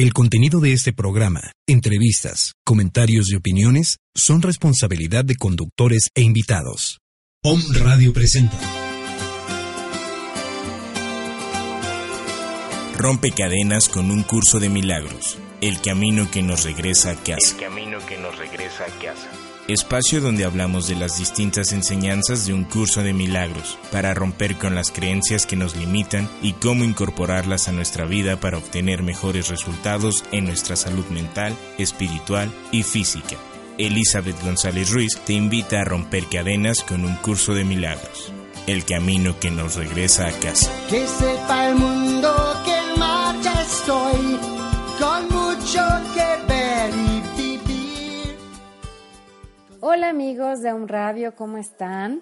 El contenido de este programa, entrevistas, comentarios y opiniones son responsabilidad de conductores e invitados. POM Radio presenta. Rompe cadenas con un curso de milagros. El camino que nos regresa a casa. El camino que nos regresa a casa espacio donde hablamos de las distintas enseñanzas de un curso de milagros, para romper con las creencias que nos limitan y cómo incorporarlas a nuestra vida para obtener mejores resultados en nuestra salud mental, espiritual y física. Elizabeth González Ruiz te invita a romper cadenas con un curso de milagros, el camino que nos regresa a casa. Que sepa el mundo que en marcha estoy, con mucho que Hola amigos de Un Radio, ¿cómo están?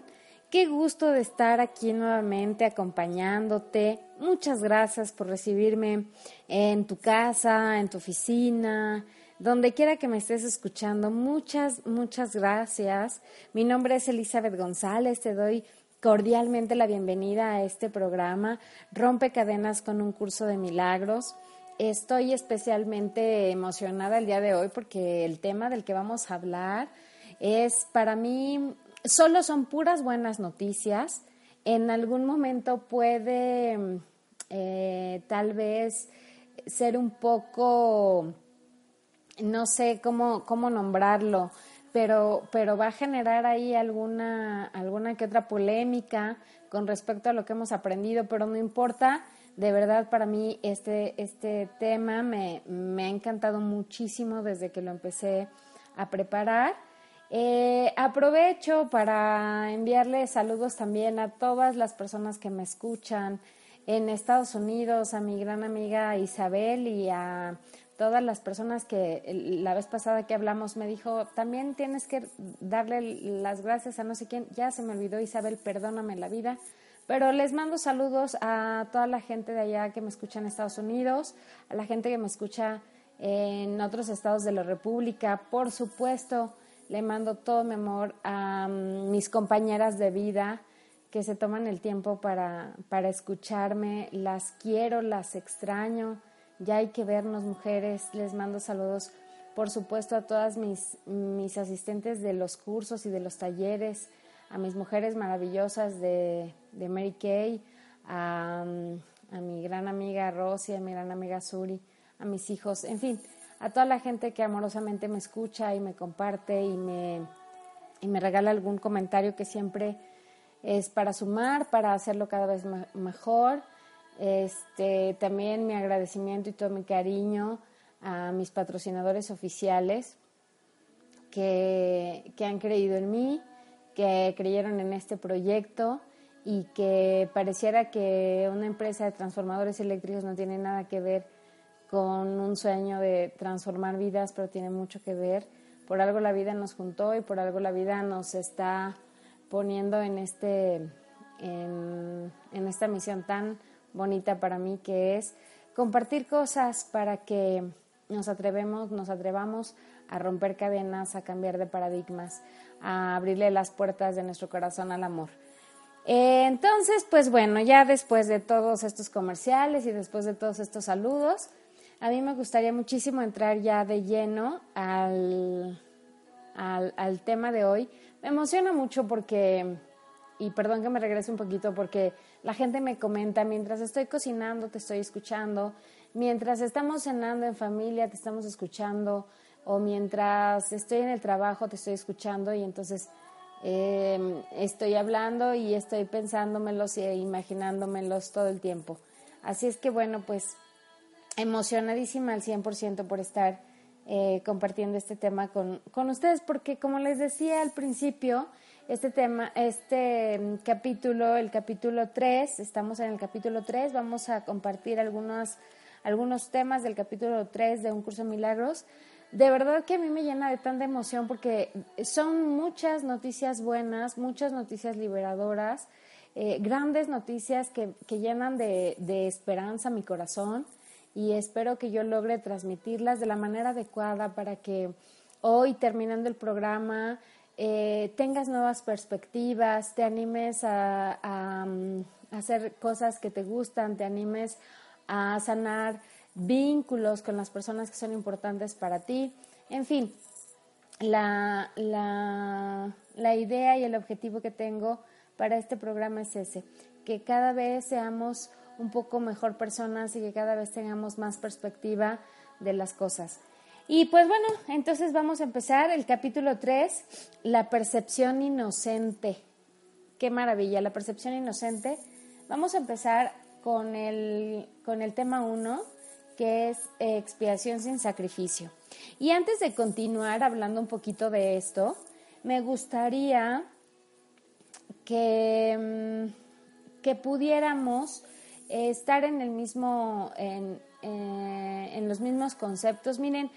Qué gusto de estar aquí nuevamente acompañándote. Muchas gracias por recibirme en tu casa, en tu oficina, donde quiera que me estés escuchando. Muchas, muchas gracias. Mi nombre es Elizabeth González. Te doy cordialmente la bienvenida a este programa Rompe Cadenas con un curso de milagros. Estoy especialmente emocionada el día de hoy porque el tema del que vamos a hablar es para mí, solo son puras buenas noticias. En algún momento puede eh, tal vez ser un poco, no sé cómo, cómo nombrarlo, pero, pero va a generar ahí alguna, alguna que otra polémica con respecto a lo que hemos aprendido, pero no importa. De verdad, para mí este, este tema me, me ha encantado muchísimo desde que lo empecé a preparar eh, aprovecho para enviarle saludos también a todas las personas que me escuchan en Estados Unidos, a mi gran amiga Isabel y a todas las personas que la vez pasada que hablamos me dijo, también tienes que darle las gracias a no sé quién, ya se me olvidó Isabel, perdóname la vida, pero les mando saludos a toda la gente de allá que me escucha en Estados Unidos, a la gente que me escucha en otros estados de la República, por supuesto, le mando todo mi amor a mm, mis compañeras de vida que se toman el tiempo para, para escucharme. Las quiero, las extraño. Ya hay que vernos, mujeres. Les mando saludos, por supuesto, a todas mis, mis asistentes de los cursos y de los talleres, a mis mujeres maravillosas de, de Mary Kay, a, mm, a mi gran amiga Rosy, a mi gran amiga Suri, a mis hijos, en fin, a toda la gente que amorosamente me escucha y me comparte y me, y me regala algún comentario que siempre es para sumar, para hacerlo cada vez mejor. Este, también mi agradecimiento y todo mi cariño a mis patrocinadores oficiales que, que han creído en mí, que creyeron en este proyecto y que pareciera que una empresa de transformadores eléctricos no tiene nada que ver con un sueño de transformar vidas, pero tiene mucho que ver. Por algo la vida nos juntó y por algo la vida nos está poniendo en, este, en, esta misión tan bonita para mí que es compartir cosas para que nos atrevemos, nos atrevamos a romper cadenas, a cambiar de paradigmas, a abrirle las puertas de nuestro corazón al amor. Entonces, pues bueno, ya después de todos estos comerciales y después de todos estos saludos, a mí me gustaría muchísimo entrar ya de lleno al, al, tema de hoy. Me emociona mucho porque, y perdón que me regrese un poquito, porque la gente me comenta, mientras estoy cocinando, te estoy escuchando, mientras estamos cenando en familia, te estamos escuchando, o mientras estoy en el trabajo, te estoy escuchando, y entonces em, estoy hablando y estoy pensándomelos e imaginándomelos todo el tiempo. Así es que bueno, pues emocionadísima al 100% por estar eh, compartiendo este tema con, con, ustedes, porque como les decía al principio, este tema, este mm, capítulo, el capítulo 3, estamos en el capítulo 3, vamos a compartir algunos, algunos temas del capítulo 3 de Un Curso de Milagros. De verdad que a mí me llena de tanta emoción porque son muchas noticias buenas, muchas noticias liberadoras, eh, grandes noticias que, que llenan de, de esperanza mi corazón y espero que yo logre transmitirlas de la manera adecuada para que hoy, terminando el programa, eh, tengas nuevas perspectivas, te animes a, mm, hacer cosas que te gustan, te animes a sanar vínculos con las personas que son importantes para ti. En fin, la, la, la idea y el objetivo que tengo para este programa es ese, que cada vez seamos un poco mejor personas y que cada vez tengamos más perspectiva de las cosas. Y pues bueno, entonces vamos a empezar el capítulo 3, la percepción inocente. Qué maravilla, la percepción inocente. Vamos a empezar con el, con el tema 1, que es expiación sin sacrificio. Y antes de continuar hablando un poquito de esto, me gustaría que, mm, que pudiéramos estar en el mismo, en, eh, en los mismos conceptos. Miren,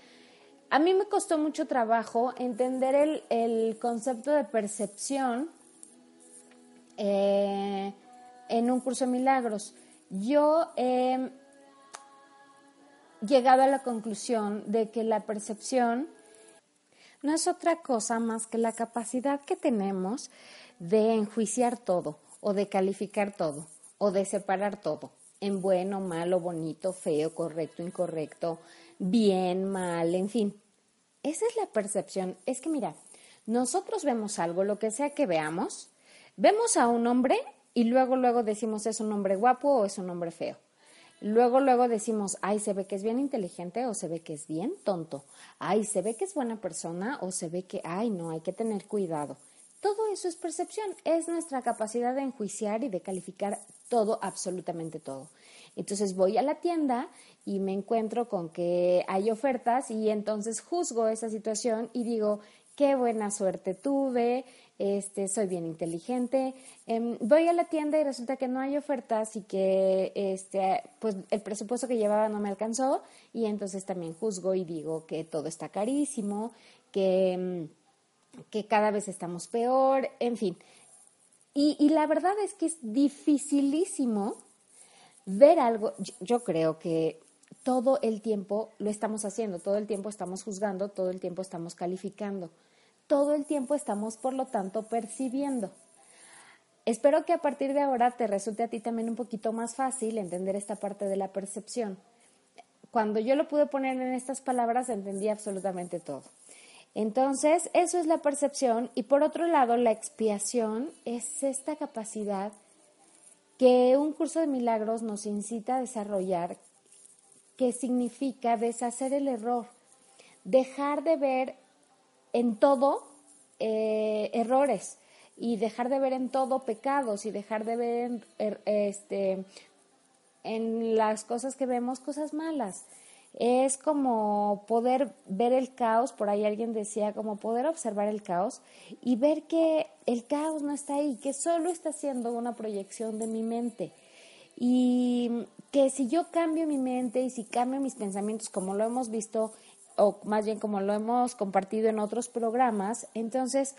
a mí me costó mucho trabajo entender el, el concepto de percepción eh, en un curso de milagros. Yo he llegado a la conclusión de que la percepción no es otra cosa más que la capacidad que tenemos de enjuiciar todo o de calificar todo o de separar todo en bueno, malo, bonito, feo, correcto, incorrecto, bien, mal, en fin. Esa es la percepción. Es que mira, nosotros vemos algo, lo que sea que veamos, vemos a un hombre y luego, luego decimos es un hombre guapo o es un hombre feo. Luego, luego decimos, ay, se ve que es bien inteligente o se ve que es bien tonto. Ay, se ve que es buena persona o se ve que, ay, no, hay que tener cuidado. Todo eso es percepción, es nuestra capacidad de enjuiciar y de calificar todo, absolutamente todo. Entonces voy a la tienda y me encuentro con que hay ofertas y entonces juzgo esa situación y digo, qué buena suerte tuve, este, soy bien inteligente. Em, voy a la tienda y resulta que no hay ofertas y que este, pues el presupuesto que llevaba no me alcanzó y entonces también juzgo y digo que todo está carísimo, que, em, que cada vez estamos peor, en fin. Y, y la verdad es que es dificilísimo ver algo, yo creo que todo el tiempo lo estamos haciendo, todo el tiempo estamos juzgando, todo el tiempo estamos calificando, todo el tiempo estamos, por lo tanto, percibiendo. Espero que a partir de ahora te resulte a ti también un poquito más fácil entender esta parte de la percepción. Cuando yo lo pude poner en estas palabras, entendí absolutamente todo. Entonces, eso es la percepción y por otro lado, la expiación es esta capacidad que un curso de milagros nos incita a desarrollar, que significa deshacer el error, dejar de ver en todo eh, errores y dejar de ver en todo pecados y dejar de ver en, er, este, en las cosas que vemos cosas malas es como poder ver el caos, por ahí alguien decía, como poder observar el caos y ver que el caos no está ahí, que solo está siendo una proyección de mi mente. Y que si yo cambio mi mente y si cambio mis pensamientos, como lo hemos visto, o más bien como lo hemos compartido en otros programas, entonces,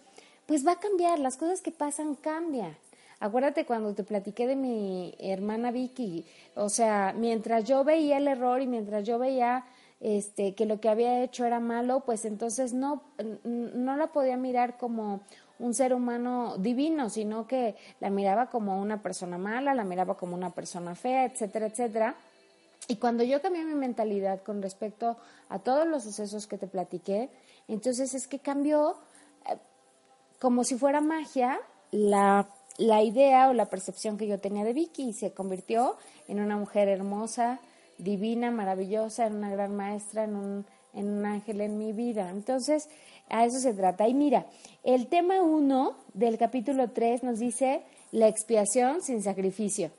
pues va a cambiar, las cosas que pasan cambian. Acuérdate cuando te platiqué de mi hermana Vicky, o sea, mientras yo veía el error y mientras yo veía este, que lo que había hecho era malo, pues entonces no, no la podía mirar como un ser humano divino, sino que la miraba como una persona mala, la miraba como una persona fea, etcétera, etcétera. Y cuando yo cambié mi mentalidad con respecto a todos los sucesos que te platiqué, entonces es que cambió eh, como si fuera magia la la idea o la percepción que yo tenía de Vicky se convirtió en una mujer hermosa, divina, maravillosa, en una gran maestra, en un, en un ángel en mi vida. Entonces, a eso se trata. Y mira, el tema 1 del capítulo 3 nos dice la expiación sin sacrificio.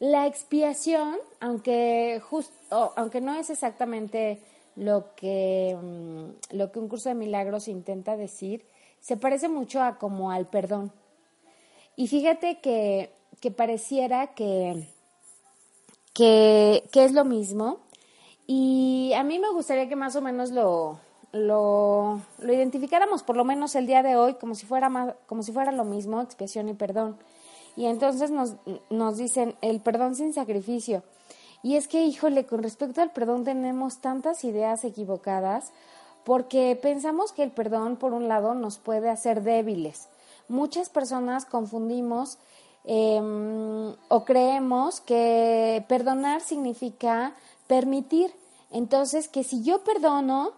La expiación, aunque, aunque no es exactamente lo que, mm, lo que un curso de milagros intenta decir, se parece mucho a como al perdón. Y fíjate que, que pareciera que, que, es lo mismo. Y a mí me gustaría que más o menos lo, lo, lo, identificáramos, por lo menos el día de hoy, como si fuera, como si fuera lo mismo, expiación y perdón. Y entonces nos, nos dicen el perdón sin sacrificio. Y es que, híjole, con respecto al perdón tenemos tantas ideas equivocadas porque pensamos que el perdón, por un lado, nos puede hacer débiles muchas personas confundimos em, o creemos que perdonar significa permitir Entonces, que si yo perdono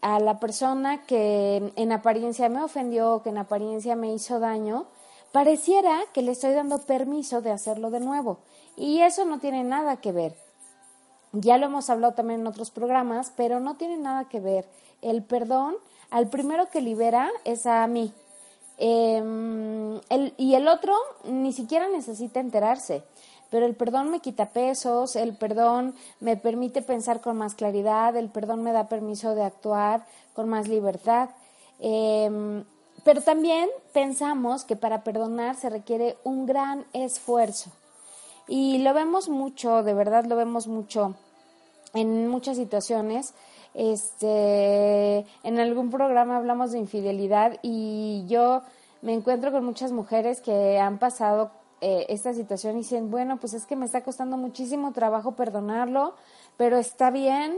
a la persona que en apariencia me ofendió, que en apariencia me hizo daño, pareciera que le estoy dando permiso de hacerlo de nuevo. Y eso no tiene nada que ver. Ya lo hemos hablado también en otros programas, pero no tiene nada que ver. El perdón, al primero que libera es a mí. Em, y el otro ni siquiera necesita enterarse pero el perdón me quita pesos, el perdón me permite pensar con más claridad, el perdón me da permiso de actuar con más libertad. Em, pero también pensamos que para perdonar se requiere un gran esfuerzo. Y lo vemos mucho, de verdad lo vemos mucho en muchas situaciones. Este, en algún programa hablamos de infidelidad y yo me encuentro con muchas mujeres que han pasado eh, esta situación y dicen, bueno, pues es que me está costando muchísimo trabajo perdonarlo, pero está bien,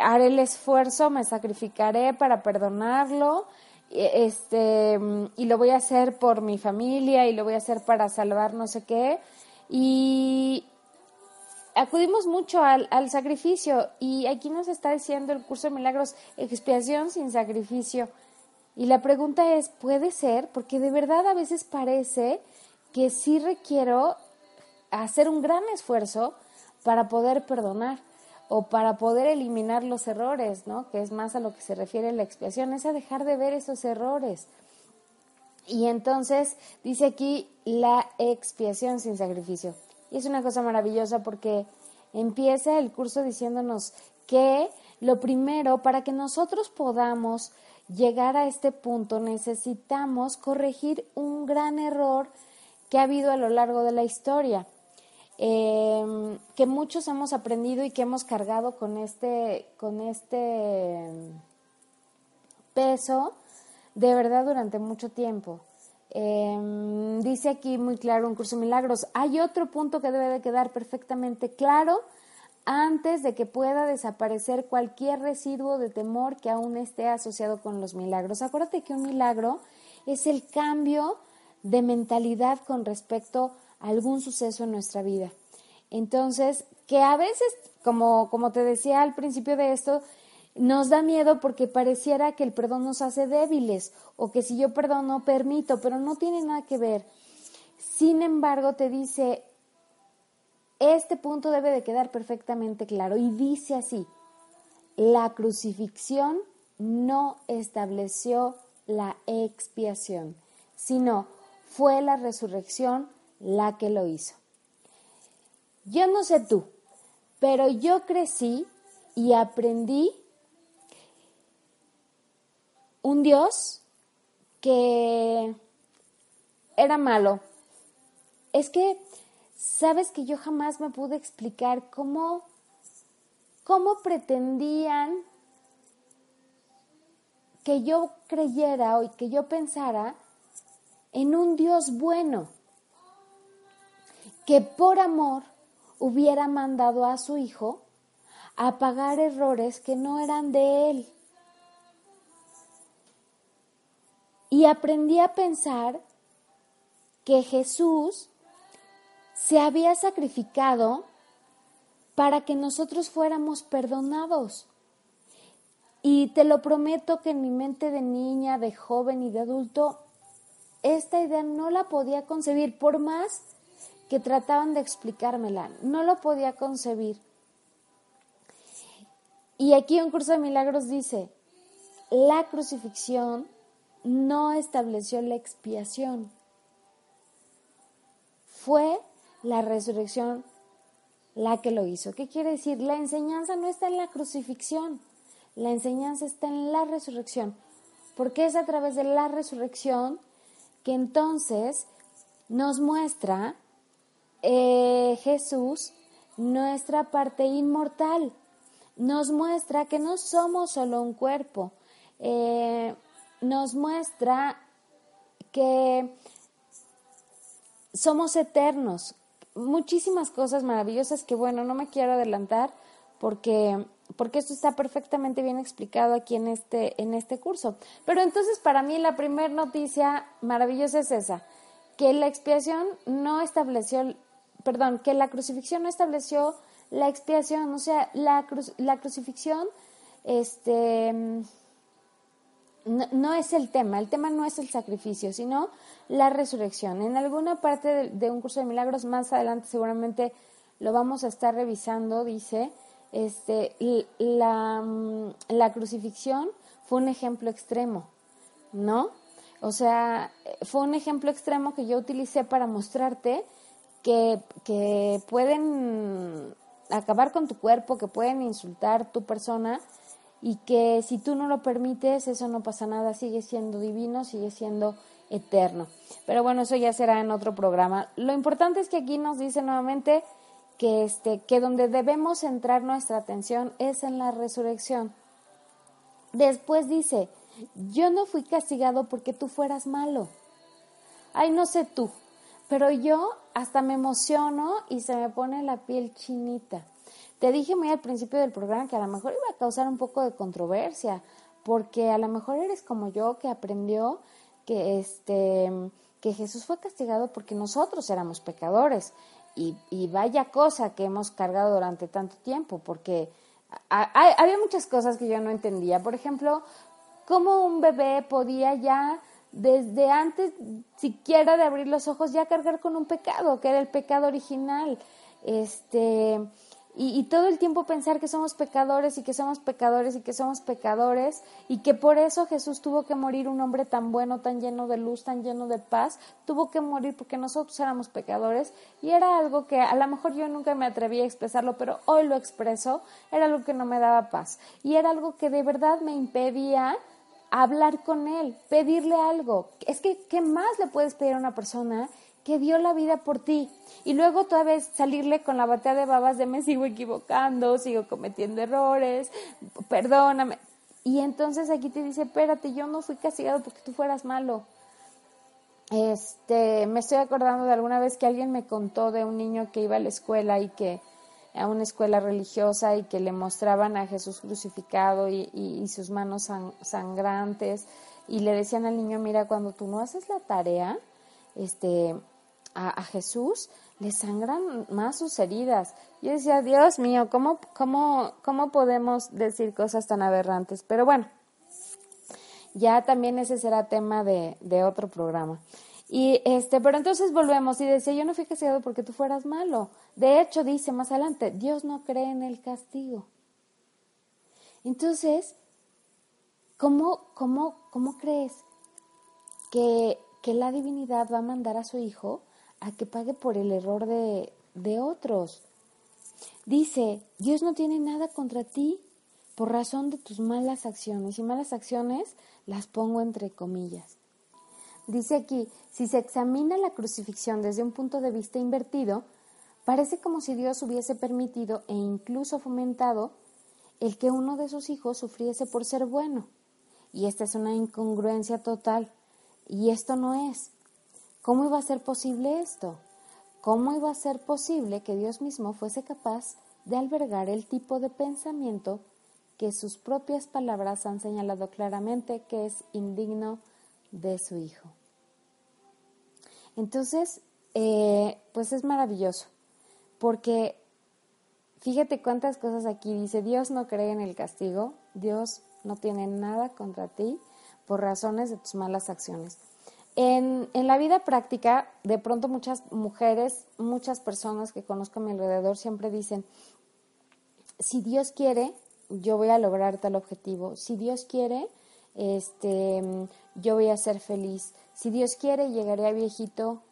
haré el esfuerzo, me sacrificaré para perdonarlo, este, y lo voy a hacer por mi familia y lo voy a hacer para salvar no sé qué. Y acudimos mucho al, al sacrificio y aquí nos está diciendo el curso de milagros, expiación sin sacrificio. Y la pregunta es, ¿puede ser? Porque de verdad a veces parece que sí requiero hacer un gran esfuerzo para poder perdonar o para poder eliminar los errores, ¿no? Que es más a lo que se refiere la expiación, es a dejar de ver esos errores. Y entonces dice aquí la expiación sin sacrificio. Y es una cosa maravillosa porque empieza el curso diciéndonos que lo primero, para que nosotros podamos llegar a este punto, necesitamos corregir un gran error que ha habido a lo largo de la historia, em, que muchos hemos aprendido y que hemos cargado con este, con este em, peso de verdad durante mucho tiempo. Em, dice aquí muy claro un curso de milagros. Hay otro punto que debe de quedar perfectamente claro antes de que pueda desaparecer cualquier residuo de temor que aún esté asociado con los milagros. Acuérdate que un milagro es el cambio de mentalidad con respecto a algún suceso en nuestra vida. Entonces, que a veces, como, como te decía al principio de esto, nos da miedo porque pareciera que el perdón nos hace débiles o que si yo perdono permito, pero no tiene nada que ver. Sin embargo, te dice, este punto debe de quedar perfectamente claro y dice así, la crucifixión no estableció la expiación, sino fue la resurrección la que lo hizo. Yo no sé tú, pero yo crecí y aprendí un Dios que era malo. Es que, sabes que yo jamás me pude explicar cómo, cómo pretendían que yo creyera o que yo pensara en un Dios bueno, que por amor hubiera mandado a su Hijo a pagar errores que no eran de Él. Y aprendí a pensar que Jesús se había sacrificado para que nosotros fuéramos perdonados. Y te lo prometo que en mi mente de niña, de joven y de adulto esta idea no la podía concebir, por más que trataban de explicármela, no lo podía concebir. Y aquí un curso de milagros dice, la crucifixión no estableció la expiación, fue la resurrección la que lo hizo. ¿Qué quiere decir? La enseñanza no está en la crucifixión, la enseñanza está en la resurrección, porque es a través de la resurrección que entonces nos muestra eh, Jesús nuestra parte inmortal. Nos muestra que no somos solo un cuerpo. Eh, nos muestra que somos eternos. Muchísimas cosas maravillosas que, bueno, no me quiero adelantar porque porque esto está perfectamente bien explicado aquí en este, en este curso. Pero entonces para mí la primera noticia maravillosa es esa, que la expiación no estableció, perdón, que la crucifixión no estableció la expiación, o sea, la, la crucifixión, este, no, es el tema, el tema no es el sacrificio, sino la resurrección. En alguna parte de, un curso de milagros, más adelante seguramente lo vamos a estar revisando, dice, este, la, la crucifixión fue un ejemplo extremo, ¿no? O sea, fue un ejemplo extremo que yo utilicé para mostrarte que, que pueden acabar con tu cuerpo, que pueden insultar tu persona y que si tú no lo permites, eso no pasa nada, sigue siendo divino, sigue siendo eterno. Pero bueno, eso ya será en otro programa. Lo importante es que aquí nos dice nuevamente que este que donde debemos centrar nuestra atención es en la resurrección. Después dice, yo no fui castigado porque tú fueras malo. Ay, no sé tú, pero yo hasta me emociono y se me pone la piel chinita. Te dije muy al principio del programa que a lo mejor iba a causar un poco de controversia, porque a lo mejor eres como yo que aprendió que este que Jesús fue castigado porque nosotros éramos pecadores y, y vaya cosa que hemos cargado durante tanto tiempo, porque había muchas cosas que yo no entendía. Por ejemplo, cómo un bebé podía ya desde antes siquiera de abrir los ojos ya cargar con un pecado, que era el pecado original. Este, y, todo el tiempo pensar que somos pecadores y que somos pecadores y que somos pecadores y que por eso Jesús tuvo que morir un hombre tan bueno, tan lleno de luz, tan lleno de paz, tuvo que morir porque nosotros éramos pecadores y era algo que a lo mejor yo nunca me atreví a expresarlo, pero hoy lo expreso, era algo que no me daba paz y era algo que de verdad me impedía hablar con él, pedirle algo. Es que, ¿qué más le puedes pedir a una persona que dio la vida por ti. Y luego toda vez salirle con la batea de babas de me sigo equivocando, sigo cometiendo errores, perdóname. Y entonces aquí te dice, espérate, yo no fui castigado porque tú fueras malo. Este, me estoy acordando de alguna vez que alguien me contó de un niño que iba a la escuela y que a una escuela religiosa y que le mostraban a Jesús crucificado y, y, sus manos sangrantes y le decían al niño, mira, cuando tú no haces la tarea, este, a, Jesús, le sangran más sus heridas. Yo decía, Dios mío, ¿cómo, cómo, ¿cómo podemos decir cosas tan aberrantes? Pero bueno, ya también ese será tema de, de otro programa. Y este, pero entonces volvemos y decía, yo no fui castigado porque tú fueras malo. De hecho, dice más adelante, Dios no cree en el castigo. Entonces, ¿cómo, cómo, cómo crees que, que la divinidad va a mandar a su hijo a que pague por el error de, de otros. Dice, Dios no tiene nada contra ti por razón de tus malas acciones. Y malas acciones las pongo entre comillas. Dice aquí, si se examina la crucifixión desde un punto de vista invertido, parece como si Dios hubiese permitido e incluso fomentado el que uno de sus hijos sufriese por ser bueno. Y esta es una incongruencia total. Y esto no es. ¿Cómo iba a ser posible esto? ¿Cómo iba a ser posible que Dios mismo fuese capaz de albergar el tipo de pensamiento que sus propias palabras han señalado claramente que es indigno de su Hijo? Entonces, eh, pues es maravilloso, porque fíjate cuántas cosas aquí dice, Dios no cree en el castigo, Dios no tiene nada contra ti por razones de tus malas acciones. En, en, la vida práctica, de pronto muchas mujeres, muchas personas que conozco a mi alrededor siempre dicen, si Dios quiere, yo voy a lograr tal objetivo. Si Dios quiere, este, yo voy a ser feliz. Si Dios quiere, llegaré a viejito,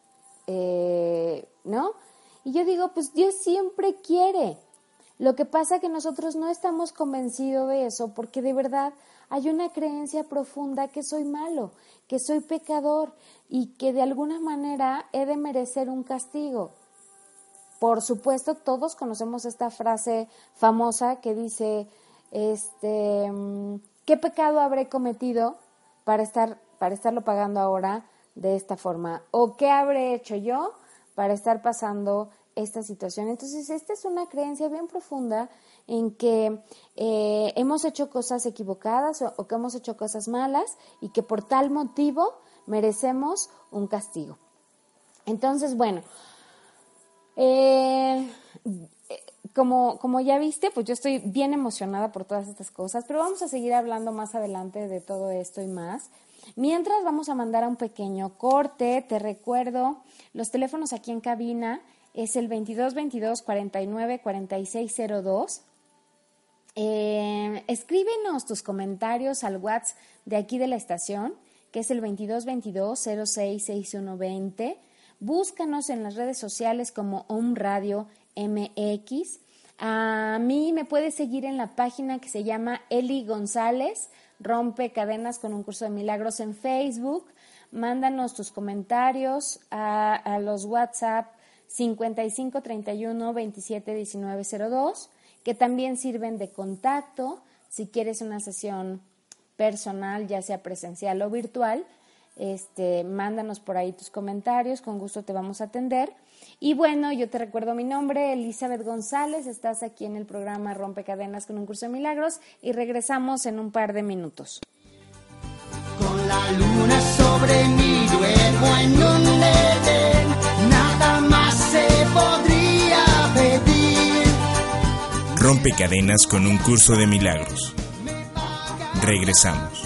eh, ¿no? Y yo digo, pues Dios siempre quiere. Lo que pasa es que nosotros no estamos convencidos de eso porque de verdad hay una creencia profunda que soy malo, que soy pecador y que de alguna manera he de merecer un castigo. Por supuesto, todos conocemos esta frase famosa que dice, este, ¿qué pecado habré cometido para estar para estarlo pagando ahora de esta forma? ¿O qué habré hecho yo para estar pasando esta situación? Entonces, esta es una creencia bien profunda en que eh, hemos hecho cosas equivocadas o, que hemos hecho cosas malas y que por tal motivo merecemos un castigo. Entonces, bueno, eh, como, como ya viste, pues yo estoy bien emocionada por todas estas cosas, pero vamos a seguir hablando más adelante de todo esto y más. Mientras vamos a mandar a un pequeño corte, te recuerdo, los teléfonos aquí en cabina es el 22 22 49 46 02. escríbenos tus comentarios al WhatsApp de aquí de la estación, que es el 22 22 06 6120. Búscanos en las redes sociales como Home Radio MX. A mí me puedes seguir en la página que se llama Eli González, Rompe Cadenas con un curso de milagros en Facebook. Mándanos tus comentarios a, los WhatsApp 55 31 27 19 02, que también sirven de contacto si quieres una sesión personal, ya sea presencial o virtual. Este, mándanos por ahí tus comentarios, con gusto te vamos a atender. Y bueno, yo te recuerdo mi nombre, Elizabeth González, estás aquí en el programa Rompe Cadenas con un curso de milagros y regresamos en un par de minutos. Con la luna sobre mi duermo en un Rompe Cadenas con un curso de milagros. Regresamos.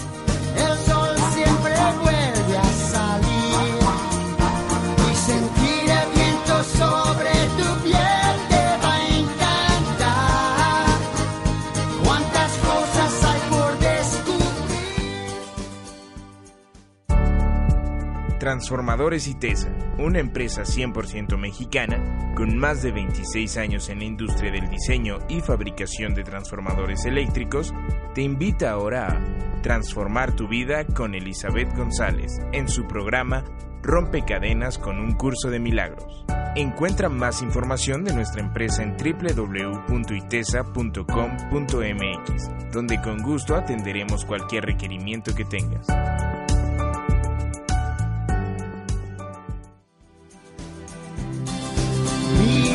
Transformadores ITESA, una empresa 100% mexicana con más de 26 años en la industria del diseño y fabricación de transformadores eléctricos, te invita ahora a transformar tu vida con Elizabeth González en su programa Rompe Cadenas con un curso de milagros. Encuentra más información de nuestra empresa en www.itesa.com.mx, donde con gusto atenderemos cualquier requerimiento que tengas.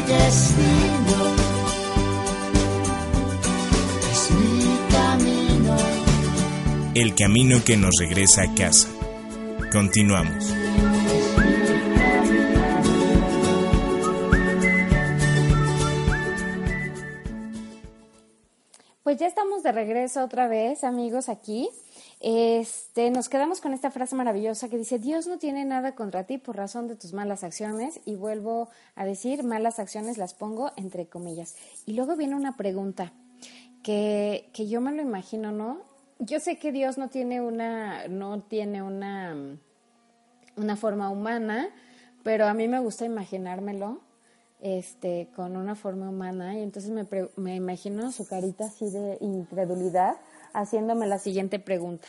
Destino, es mi camino. El camino que nos regresa a casa. Continuamos. Pues ya estamos de regreso otra vez, amigos, aquí. Este, nos quedamos con esta frase maravillosa que dice, Dios no tiene nada contra ti por razón de tus malas acciones. Y vuelvo a decir, malas acciones las pongo entre comillas. Y luego viene una pregunta que, que yo me lo imagino, ¿no? Yo sé que Dios no tiene una, no tiene una, una forma humana, pero a mí me gusta imaginármelo este, con una forma humana y entonces me, me imagino su carita así de incredulidad haciéndome la siguiente pregunta.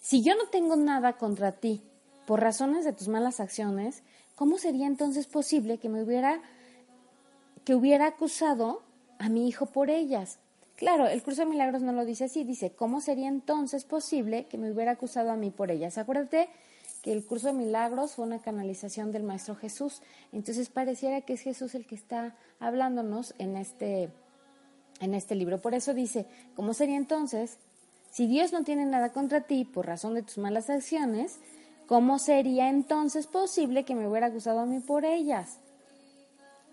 Si yo no tengo nada contra ti por razones de tus malas acciones, ¿cómo sería entonces posible que me hubiera que hubiera acusado a mi hijo por ellas? Claro, el curso de milagros no lo dice así, dice, ¿cómo sería entonces posible que me hubiera acusado a mí por ellas? Acuérdate que el curso de milagros fue una canalización del Maestro Jesús, entonces pareciera que es Jesús el que está hablándonos en este, en este libro. Por eso dice, ¿cómo sería entonces si Dios no tiene nada contra ti por razón de tus malas acciones, ¿cómo sería entonces posible que me hubiera acusado a mí por ellas?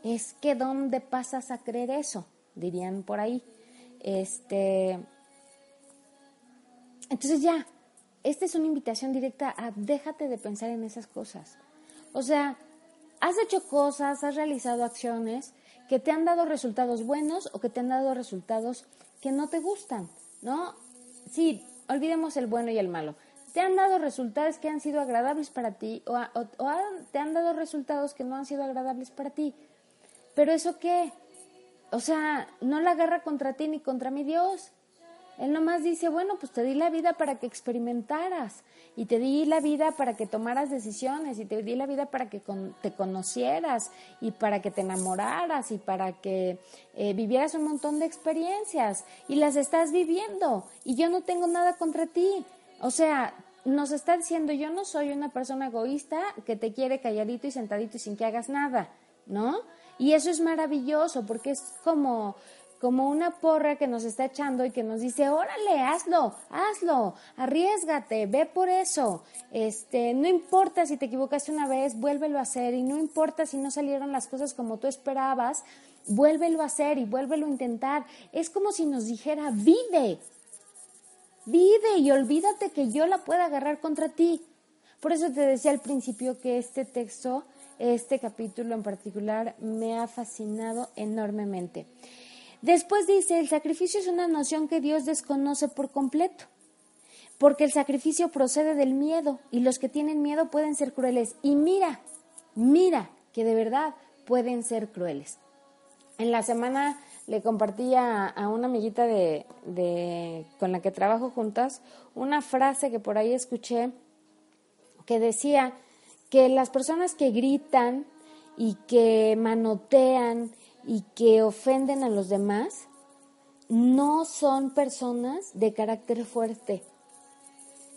Es que ¿dónde pasas a creer eso? Dirían por ahí. Este. Entonces ya, esta es una invitación directa a déjate de pensar en esas cosas. O sea, has hecho cosas, has realizado acciones que te han dado resultados buenos o que te han dado resultados que no te gustan, ¿no? Sí, olvidemos el bueno y el malo. ¿Te han dado resultados que han sido agradables para ti o, te han dado resultados que no han sido agradables para ti? Pero eso qué? O sea, no la agarra contra ti ni contra mi Dios. Él nomás dice, bueno, pues te di la vida para que experimentaras y te di la vida para que tomaras decisiones y te di la vida para que te conocieras y para que te enamoraras y para que eh, vivieras un montón de experiencias y las estás viviendo y yo no tengo nada contra ti. O sea, nos está diciendo, yo no soy una persona egoísta que te quiere calladito y sentadito y sin que hagas nada, ¿no? Y eso es maravilloso porque es como como una porra que nos está echando y que nos dice, órale, hazlo, hazlo, arriesgate, ve por eso. Este, no importa si te equivocaste una vez, vuélvelo a hacer y no importa si no salieron las cosas como tú esperabas, vuélvelo a hacer y vuélvelo a intentar. Es como si nos dijera, vive, vive y olvídate que yo la pueda agarrar contra ti. Por eso te decía al principio que este texto, este capítulo en particular, me ha fascinado enormemente. Después dice, el sacrificio es una noción que Dios desconoce por completo, porque el sacrificio procede del miedo y los que tienen miedo pueden ser crueles. Y mira, mira que de verdad pueden ser crueles. En la semana le compartí a, una amiguita de, de, con la que trabajo juntas una frase que por ahí escuché que decía que las personas que gritan y que manotean y que ofenden a los demás no son personas de carácter fuerte,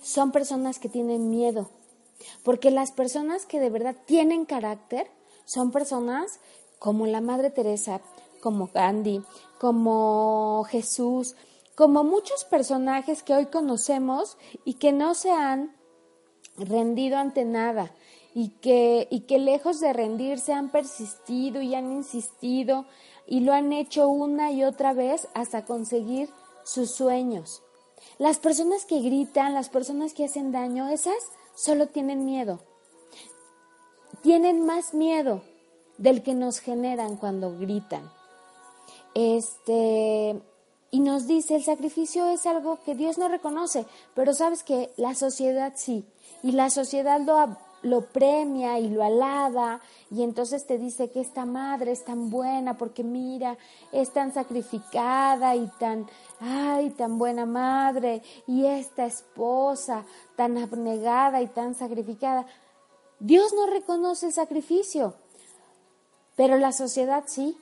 son personas que tienen miedo, porque las personas que de verdad tienen carácter son personas como la Madre Teresa, como Gandhi, como Jesús, como muchos personajes que hoy conocemos y que no se han rendido ante nada y que, y que lejos de rendirse han persistido y han insistido y lo han hecho una y otra vez hasta conseguir sus sueños. Las personas que gritan, las personas que hacen daño, esas solo tienen miedo. Tienen más miedo del que nos generan cuando gritan. Este, y nos dice, el sacrificio es algo que Dios no reconoce, pero sabes que la sociedad sí, y la sociedad lo, lo premia y lo alaba, y entonces te dice que esta madre es tan buena porque mira, es tan sacrificada y tan, ay, tan buena madre, y esta esposa tan abnegada y tan sacrificada. Dios no reconoce el sacrificio, pero la sociedad sí,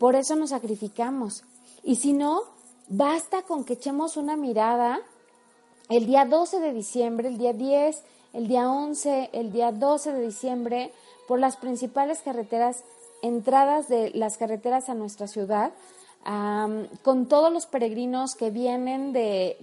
por eso nos sacrificamos. Y si no, Basta con que echemos una mirada el día 12 de diciembre, el día 10, el día 11, el día 12 de diciembre, por las principales carreteras, entradas de las carreteras a nuestra ciudad, con todos los peregrinos que vienen de,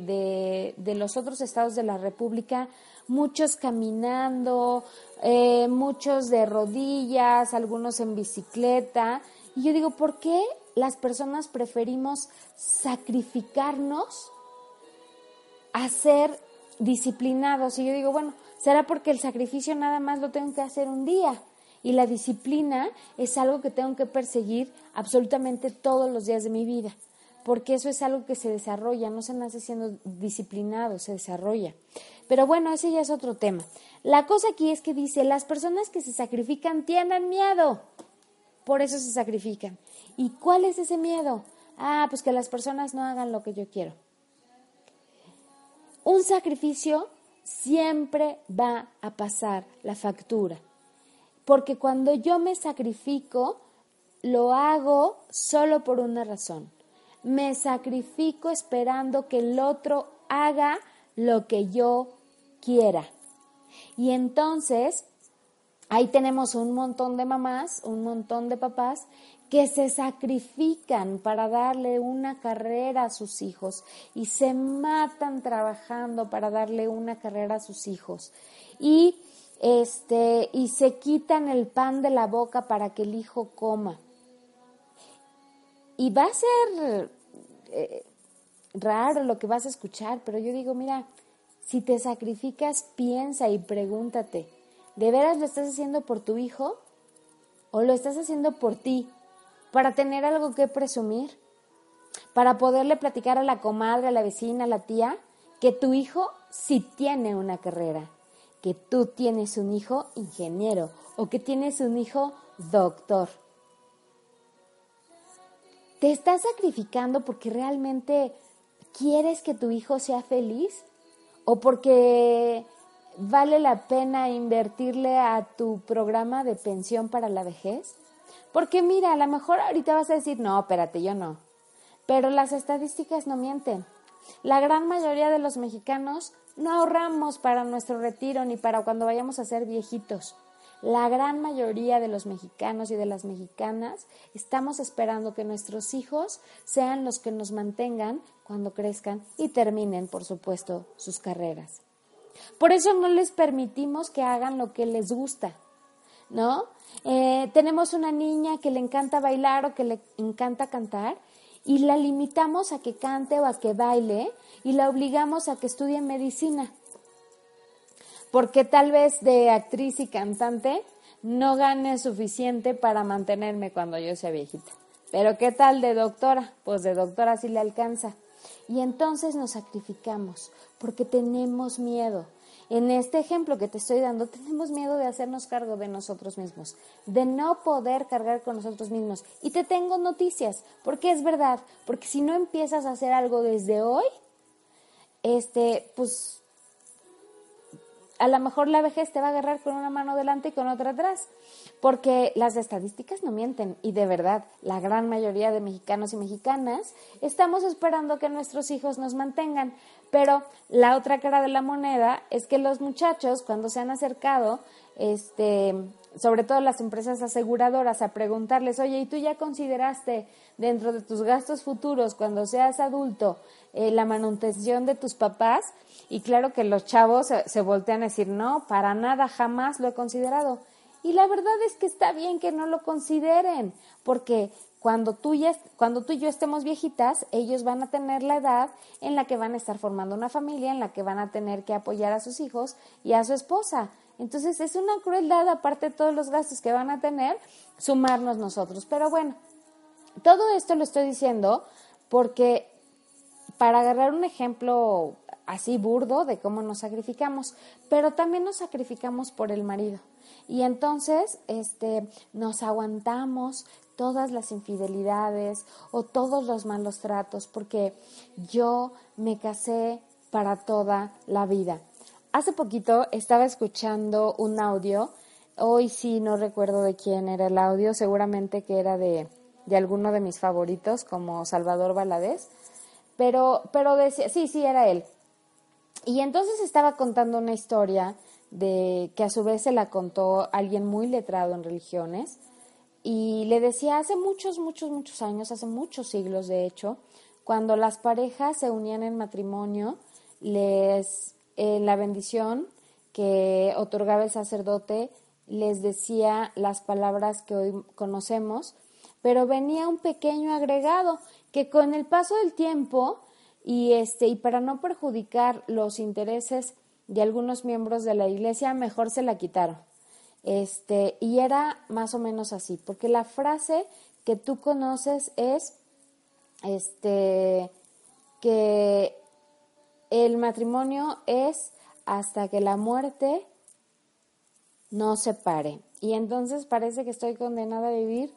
de, los otros estados de la República, muchos caminando, eh, muchos de rodillas, algunos en bicicleta. Y yo digo, ¿por qué las personas preferimos sacrificarnos a ser disciplinados. Y yo digo, bueno, será porque el sacrificio nada más lo tengo que hacer un día. Y la disciplina es algo que tengo que perseguir absolutamente todos los días de mi vida. Porque eso es algo que se desarrolla, no se nace siendo disciplinado, se desarrolla. Pero bueno, ese ya es otro tema. La cosa aquí es que dice, las personas que se sacrifican tienen miedo. Por eso se sacrifican. ¿Y cuál es ese miedo? Ah, pues que las personas no hagan lo que yo quiero. Un sacrificio siempre va a pasar la factura. Porque cuando yo me sacrifico, lo hago solo por una razón. Me sacrifico esperando que el otro haga lo que yo quiera. Y entonces, ahí tenemos un montón de mamás, un montón de papás que se sacrifican para darle una carrera a sus hijos y se matan trabajando para darle una carrera a sus hijos. Y este y se quitan el pan de la boca para que el hijo coma. Y va a ser eh, raro lo que vas a escuchar pero yo digo mira si te sacrificas piensa y pregúntate de veras lo estás haciendo por tu hijo o lo estás haciendo por ti para tener algo que presumir, para poderle platicar a la comadre, a la vecina, a la tía, que tu hijo sí tiene una carrera, que tú tienes un hijo ingeniero o que tienes un hijo doctor. ¿Te estás sacrificando porque realmente quieres que tu hijo sea feliz? ¿O porque vale la pena invertirle a tu programa de pensión para la vejez? Porque mira, a lo mejor ahorita vas a decir, no, espérate, yo no. Pero las estadísticas no mienten. La gran mayoría de los mexicanos no ahorramos para nuestro retiro ni para cuando vayamos a ser viejitos. La gran mayoría de los mexicanos y de las mexicanas estamos esperando que nuestros hijos sean los que nos mantengan cuando crezcan y terminen, por supuesto, sus carreras. Por eso no les permitimos que hagan lo que les gusta, ¿no? Eh, tenemos una niña que le encanta bailar o que le encanta cantar y la limitamos a que cante o a que baile y la obligamos a que estudie medicina. Porque tal vez de actriz y cantante no gane suficiente para mantenerme cuando yo sea viejita. Pero ¿qué tal de doctora? Pues de doctora sí le alcanza. Y entonces nos sacrificamos porque tenemos miedo. En este ejemplo que te estoy dando, tenemos miedo de hacernos cargo de nosotros mismos, de no poder cargar con nosotros mismos. Y te tengo noticias, porque es verdad, porque si no empiezas a hacer algo desde hoy, este, pues a lo mejor la vejez te va a agarrar con una mano delante y con otra atrás, porque las estadísticas no mienten y de verdad la gran mayoría de mexicanos y mexicanas estamos esperando que nuestros hijos nos mantengan, pero la otra cara de la moneda es que los muchachos cuando se han acercado, este, sobre todo las empresas aseguradoras, a preguntarles, oye, ¿y tú ya consideraste dentro de tus gastos futuros cuando seas adulto eh, la manutención de tus papás? Y claro que los chavos se, voltean a decir, no, para nada, jamás lo he considerado. Y la verdad es que está bien que no lo consideren, porque cuando tú, ya, cuando tú y yo estemos viejitas, ellos van a tener la edad en la que van a estar formando una familia, en la que van a tener que apoyar a sus hijos y a su esposa. Entonces es una crueldad, aparte de todos los gastos que van a tener, sumarnos nosotros. Pero bueno, todo esto lo estoy diciendo porque para agarrar un ejemplo así burdo de cómo nos sacrificamos, pero también nos sacrificamos por el marido. Y entonces, este, nos aguantamos todas las infidelidades o todos los malos tratos porque yo me casé para toda la vida. Hace poquito estaba escuchando un audio, hoy sí no recuerdo de quién era el audio, seguramente que era de, de alguno de mis favoritos como Salvador Valadez, pero, pero decía, sí, sí, era él, y entonces estaba contando una historia de que a su vez se la contó alguien muy letrado en religiones y le decía hace muchos, muchos, muchos años, hace muchos siglos de hecho, cuando las parejas se unían en matrimonio, les en la bendición que otorgaba el sacerdote les decía las palabras que hoy conocemos, pero venía un pequeño agregado que con el paso del tiempo y este y para no perjudicar los intereses de algunos miembros de la iglesia mejor se la quitaron. Este y era más o menos así porque la frase que tú conoces es este que el matrimonio es hasta que la muerte no se pare y entonces parece que estoy condenada a vivir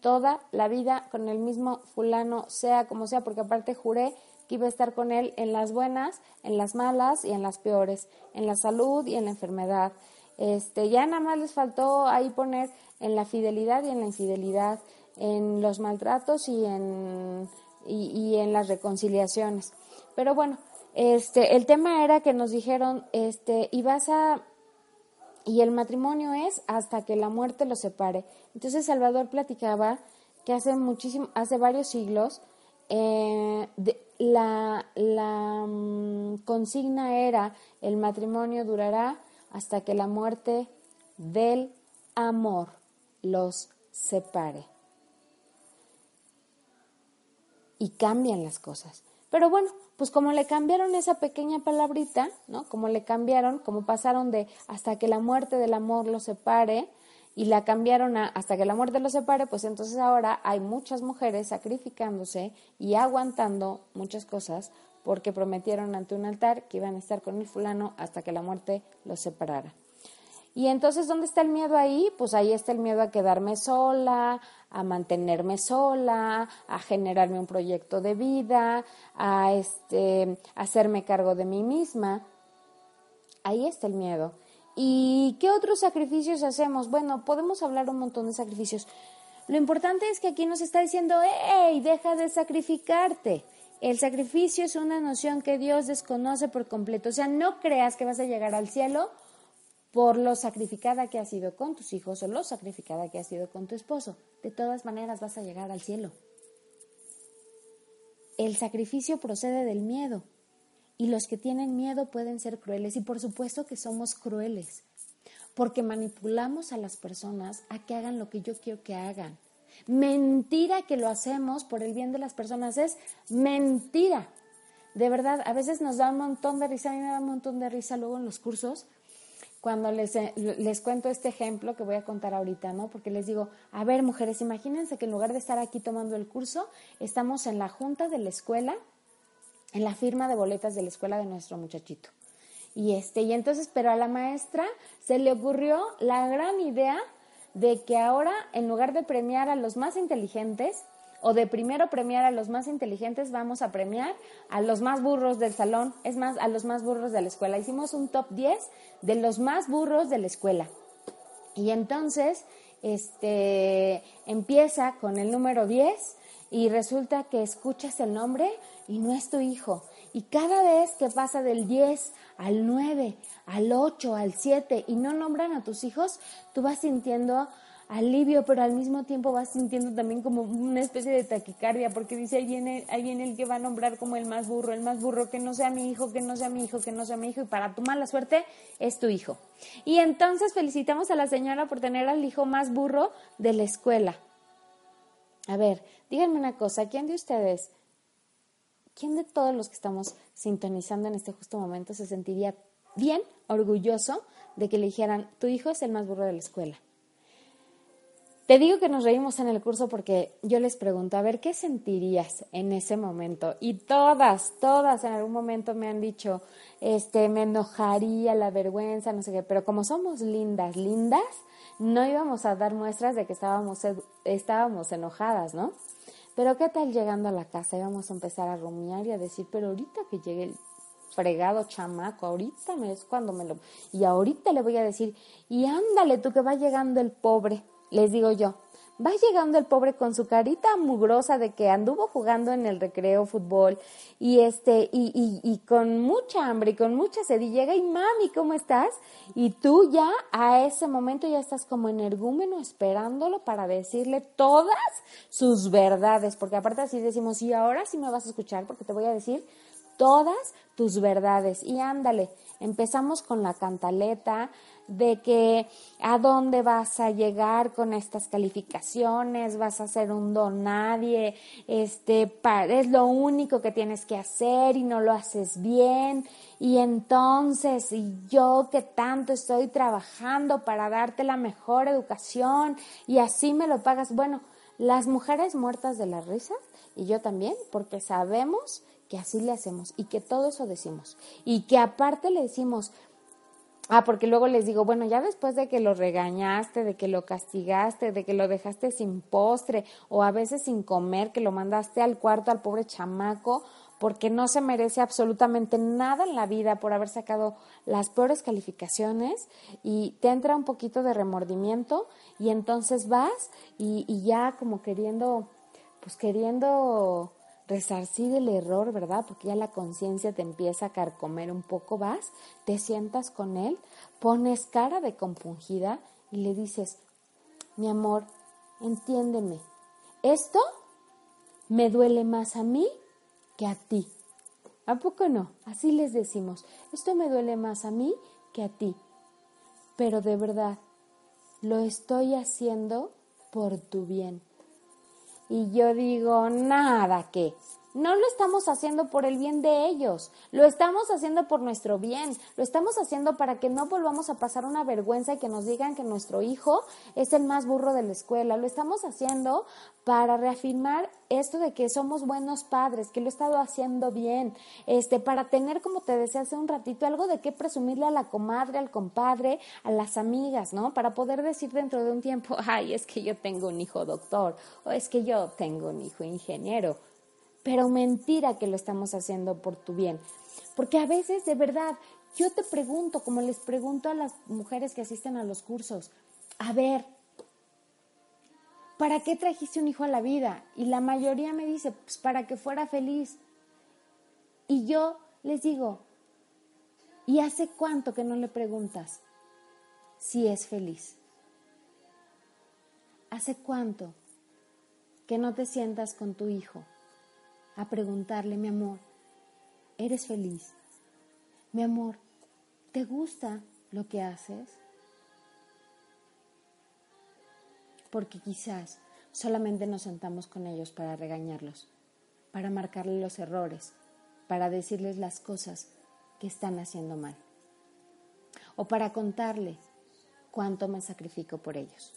toda la vida con el mismo fulano sea como sea porque aparte juré que iba a estar con él en las buenas, en las malas y en las peores, en la salud y en la enfermedad. Este, ya nada más les faltó ahí poner en la fidelidad y en la infidelidad, en los maltratos y en, y, en las reconciliaciones. Pero bueno, este, el tema era que nos dijeron, este, y vas a, y el matrimonio es hasta que la muerte los separe. Entonces Salvador platicaba que hace muchísimo, hace varios siglos, eh, la, la mm, consigna era el matrimonio durará hasta que la muerte del amor los separe. Y cambian las cosas. Pero bueno, pues como le cambiaron esa pequeña palabrita, ¿no? Como le cambiaron, como pasaron de hasta que la muerte del amor los separe, y la cambiaron a hasta que la muerte los separe, pues entonces ahora hay muchas mujeres sacrificándose y aguantando muchas cosas porque prometieron ante un altar que iban a estar con el fulano hasta que la muerte los separara. Y entonces, ¿dónde está el miedo ahí? Pues ahí está el miedo a quedarme sola, a mantenerme sola, a generarme un proyecto de vida, a este, hacerme cargo de mí misma. Ahí está el miedo. ¿Y qué otros sacrificios hacemos? Bueno, podemos hablar un montón de sacrificios. Lo importante es que aquí nos está diciendo, ¡hey! Deja de sacrificarte. El sacrificio es una noción que Dios desconoce por completo. O sea, no creas que vas a llegar al cielo por lo sacrificada que has sido con tus hijos o lo sacrificada que has sido con tu esposo. De todas maneras vas a llegar al cielo. El sacrificio procede del miedo. Y los que tienen miedo pueden ser crueles y por supuesto que somos crueles. porque manipulamos a las personas a que hagan lo que yo quiero que hagan. Mentira que lo hacemos por el bien de las personas es mentira. De verdad, a veces nos da un montón de risa, a mí me da un montón de risa luego en los cursos cuando les, eh, les cuento este ejemplo que voy a contar ahorita, ¿no? Porque les digo, a ver, mujeres, imagínense que en lugar de estar aquí tomando el curso, estamos en la junta de la escuela, en la firma de boletas de la escuela de nuestro muchachito. Y este, y entonces, pero a la maestra se le ocurrió la gran idea de que ahora, en lugar de premiar a los más inteligentes, o de primero premiar a los más inteligentes, vamos a premiar a los más burros del salón, es más, a los más burros de la escuela. Hicimos un top 10 de los más burros de la escuela. Y entonces, este, empieza con el número 10 y resulta que escuchas el nombre y no es tu hijo. Y cada vez que pasa del 10 al 9, al 8, al 7 y no nombran a tus hijos, tú vas sintiendo alivio, pero al mismo tiempo vas sintiendo también como una especie de taquicardia, porque dice, ahí viene, ahí viene el que va a nombrar como el más burro, el más burro, que no sea mi hijo, que no sea mi hijo, que no sea mi hijo, y para tu mala suerte es tu hijo. Y entonces felicitamos a la señora por tener al hijo más burro de la escuela. A ver, díganme una cosa, ¿quién de ustedes, quién de todos los que estamos sintonizando en este justo momento se sentiría bien orgulloso de que le dijeran, tu hijo es el más burro de la escuela? Te digo que nos reímos en el curso porque yo les pregunto, a ver, ¿qué sentirías en ese momento? Y todas, todas en algún momento me han dicho, este, me enojaría, la vergüenza, no sé qué, pero como somos lindas, lindas, no íbamos a dar muestras de que estábamos, estábamos enojadas, ¿no? Pero ¿qué tal llegando a la casa? Íbamos a empezar a rumiar y a decir, pero ahorita que llegue el fregado chamaco, ahorita me es cuando me lo... Y ahorita le voy a decir, y ándale tú que va llegando el pobre les digo yo, va llegando el pobre con su carita mugrosa de que anduvo jugando en el recreo fútbol y este y, y, y, con mucha hambre y con mucha sed y llega y mami cómo estás y tú ya a ese momento ya estás como energúmeno esperándolo para decirle todas sus verdades porque aparte así decimos y ahora sí me vas a escuchar porque te voy a decir todas tus verdades y ándale empezamos con la cantaleta de que a dónde vas a llegar con estas calificaciones, vas a ser un don nadie, este, es lo único que tienes que hacer y no lo haces bien. Y entonces, y yo que tanto estoy trabajando para darte la mejor educación y así me lo pagas. Bueno, las mujeres muertas de la risa y yo también, porque sabemos que así le hacemos y que todo eso decimos. Y que aparte le decimos, Ah, porque luego les digo, bueno, ya después de que lo regañaste, de que lo castigaste, de que lo dejaste sin postre o a veces sin comer, que lo mandaste al cuarto al pobre chamaco, porque no se merece absolutamente nada en la vida por haber sacado las peores calificaciones y te entra un poquito de remordimiento y entonces vas y, y ya como queriendo, pues queriendo resarcir el error, ¿verdad? Porque ya la conciencia te empieza a carcomer un poco, vas, te sientas con él, pones cara de compungida y le dices, mi amor, entiéndeme, esto me duele más a mí que a ti. ¿A poco no? Así les decimos, esto me duele más a mí que a ti. Pero de verdad, lo estoy haciendo por tu bien. Y yo digo, nada que, no lo estamos haciendo por el bien de ellos, lo estamos haciendo por nuestro bien, lo estamos haciendo para que no volvamos a pasar una vergüenza y que nos digan que nuestro hijo es el más burro de la escuela, lo estamos haciendo para reafirmar esto de que somos buenos padres, que lo he estado haciendo bien, este, para tener, como te decía hace un ratito, algo de qué presumirle a la comadre, al compadre, a las amigas, ¿no? Para poder decir dentro de un tiempo, ay, es que yo tengo un hijo doctor, o es que yo tengo un hijo ingeniero pero mentira que lo estamos haciendo por tu bien. Porque a veces, de verdad, yo te pregunto, como les pregunto a las mujeres que asisten a los cursos, a ver, ¿para qué trajiste un hijo a la vida? Y la mayoría me dice, pues para que fuera feliz. Y yo les digo, ¿y hace cuánto que no le preguntas si es feliz? ¿Hace cuánto que no te sientas con tu hijo? A preguntarle, mi amor, ¿eres feliz? Mi amor, ¿te gusta lo que haces? porque quizás solamente nos sentamos con ellos para regañarlos, para marcarles los errores, para decirles las cosas que están haciendo mal, o para contarle cuánto me sacrifico por ellos.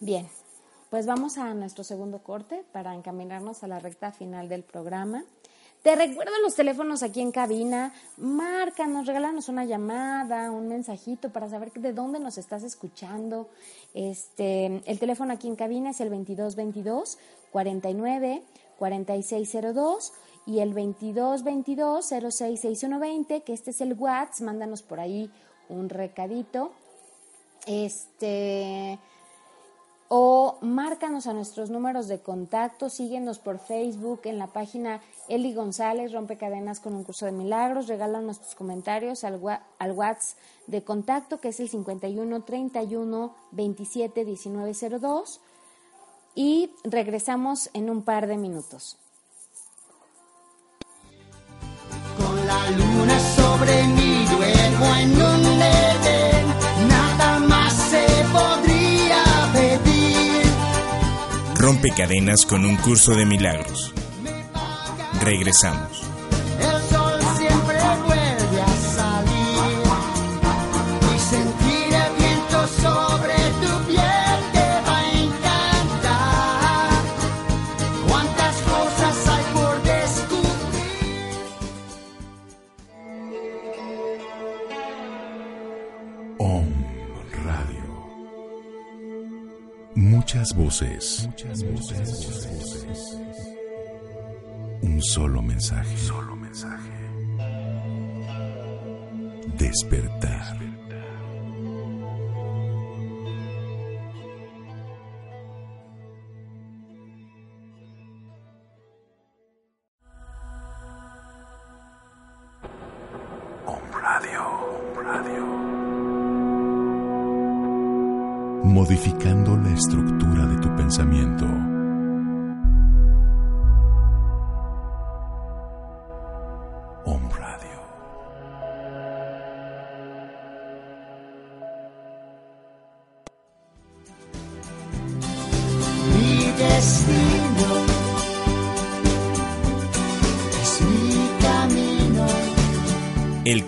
Bien, pues vamos a nuestro segundo corte para encaminarnos a la recta final del programa. Te recuerdo los teléfonos aquí en cabina. Márcanos, regálanos una llamada, un mensajito para saber de dónde nos estás escuchando. Este, el teléfono aquí en cabina es el 2222 49 4602 y el 2222 066120, que este es el WhatsApp. Mándanos por ahí un recadito. Este o márcanos a nuestros números de contacto, síguenos por Facebook en la página Eli González, Rompecadenas con un curso de milagros, regálanos tus comentarios al, al WhatsApp de contacto que es el 51 31 27 19 02 y regresamos en un par de minutos. Con la luna sobre en un Rompe cadenas con un curso de milagros. Regresamos. Muchas voces. Muchas voces. Un solo mensaje. Solo mensaje. Despertar.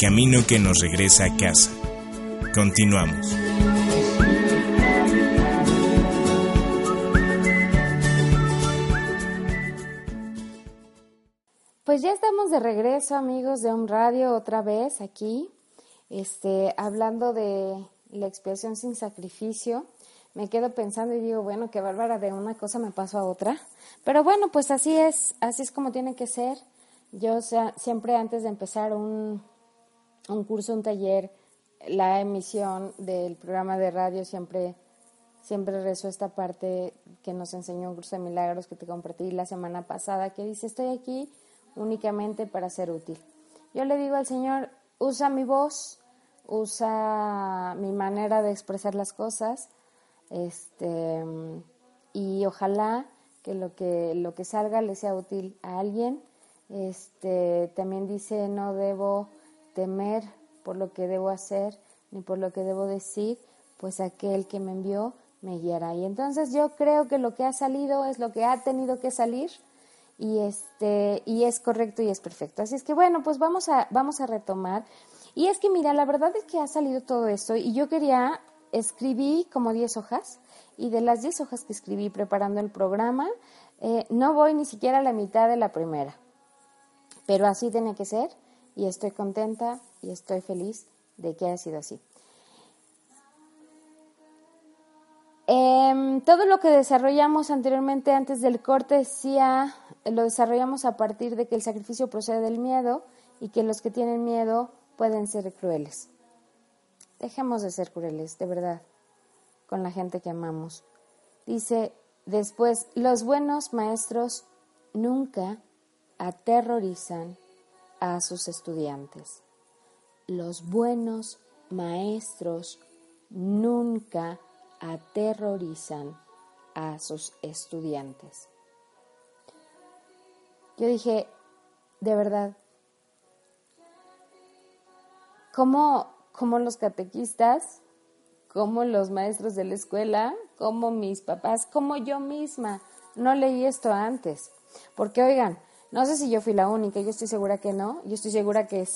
Camino que nos regresa a casa. Continuamos. Pues ya estamos de regreso, amigos de Home Radio, otra vez aquí, este, hablando de la expiación sin sacrificio. Me quedo pensando y digo, bueno, qué bárbara, de una cosa me paso a otra. Pero bueno, pues así es, así es como tiene que ser. Yo siempre antes de empezar un, un curso, un taller, la emisión del programa de radio, siempre, siempre rezo esta parte que nos enseñó un curso de milagros que te compartí la semana pasada, que dice, estoy aquí únicamente para ser útil. Yo le digo al Señor, usa mi voz, usa mi manera de expresar las cosas, este, y ojalá que lo que lo que salga le sea útil a alguien. Este, también dice, no debo temer por lo que debo hacer ni por lo que debo decir, pues aquel que me envió me guiará. Y entonces yo creo que lo que ha salido es lo que ha tenido que salir y este y es correcto y es perfecto. Así es que bueno, pues vamos a vamos a retomar. Y es que mira, la verdad es que ha salido todo esto y yo quería escribí como 10 hojas y de las 10 hojas que escribí preparando el programa, eh, no voy ni siquiera a la mitad de la primera. Pero así tiene que ser y estoy contenta y estoy feliz de que haya sido así. Em, todo lo que desarrollamos anteriormente antes del corte decía, lo desarrollamos a partir de que el sacrificio procede del miedo y que los que tienen miedo pueden ser crueles. Dejemos de ser crueles, de verdad, con la gente que amamos. Dice después, los buenos maestros nunca aterrorizan a sus estudiantes. Los buenos maestros nunca aterrorizan a sus estudiantes. Yo dije, de verdad, ¿cómo, cómo los catequistas como los maestros de la escuela, como mis papás, como yo misma. No leí esto antes. Porque, oigan, no sé si yo fui la única, yo estoy segura que no. Yo estoy segura que,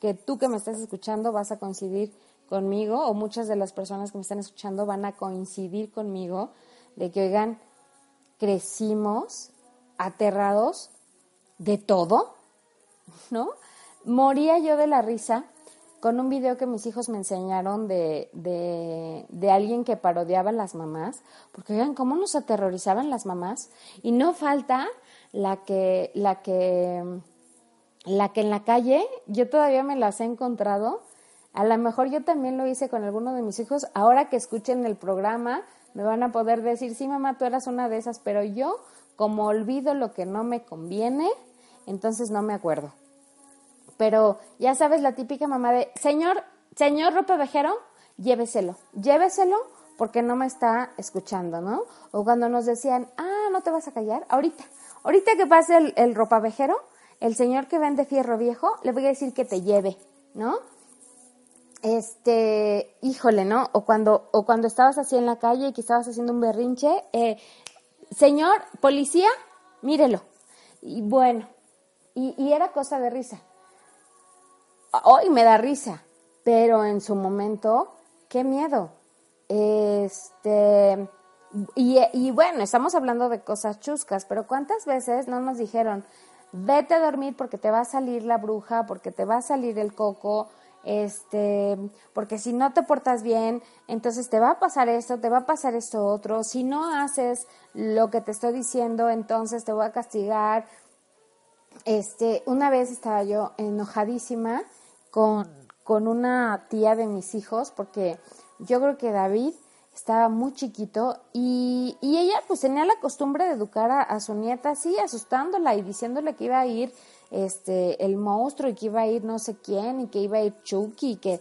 que tú que me estás escuchando vas a coincidir conmigo, o muchas de las personas que me están escuchando van a coincidir conmigo, de que, oigan, crecimos aterrados de todo, ¿no? Moría yo de la risa con un video que mis hijos me enseñaron de, de, de alguien que parodiaba a las mamás, porque vean cómo nos aterrorizaban las mamás, y no falta la que, la que, la que en la calle, yo todavía me las he encontrado, a lo mejor yo también lo hice con alguno de mis hijos, ahora que escuchen el programa, me van a poder decir, sí mamá, tú eras una de esas, pero yo, como olvido lo que no me conviene, entonces no me acuerdo. Pero ya sabes la típica mamá de, señor, señor ropavejero, lléveselo, lléveselo porque no me está escuchando, ¿no? O cuando nos decían, ah, no te vas a callar, ahorita, ahorita que pase el, el ropavejero, el señor que vende fierro viejo, le voy a decir que te lleve, ¿no? Este, híjole, ¿no? O cuando, o cuando estabas así en la calle y que estabas haciendo un berrinche, eh, señor, policía, mírelo. Y bueno, y, y era cosa de risa hoy me da risa, pero en su momento, qué miedo. Este, y, bueno, estamos hablando de cosas chuscas, pero ¿cuántas veces no nos dijeron, vete a dormir porque te va a salir la bruja, porque te va a salir el coco, este, porque si no te portas bien, entonces te va a pasar esto, te va a pasar esto otro, si no haces lo que te estoy diciendo, entonces te voy a castigar. Este, una vez estaba yo enojadísima con, con una tía de mis hijos, porque yo creo que David estaba muy chiquito y, y ella pues tenía la costumbre de educar a, su nieta así, asustándola y diciéndole que iba a ir este el monstruo y que iba a ir no sé quién y que iba a ir Chucky y que